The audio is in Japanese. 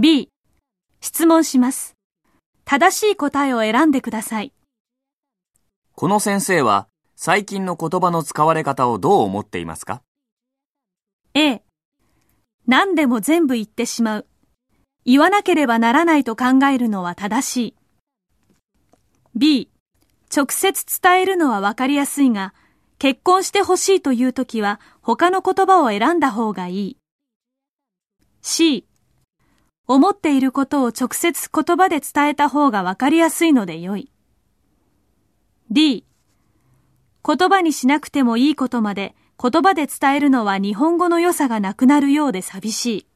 B、質問します。正しい答えを選んでください。この先生は最近の言葉の使われ方をどう思っていますか？A、何でも全部言ってしまう。言わなければならないと考えるのは正しい。B、直接伝えるのはわかりやすいが、結婚してほしいというときは他の言葉を選んだ方がいい。C、思っていることを直接言葉で伝えた方がわかりやすいので良い。D、言葉にしなくてもいいことまで言葉で伝えるのは日本語の良さがなくなるようで寂しい。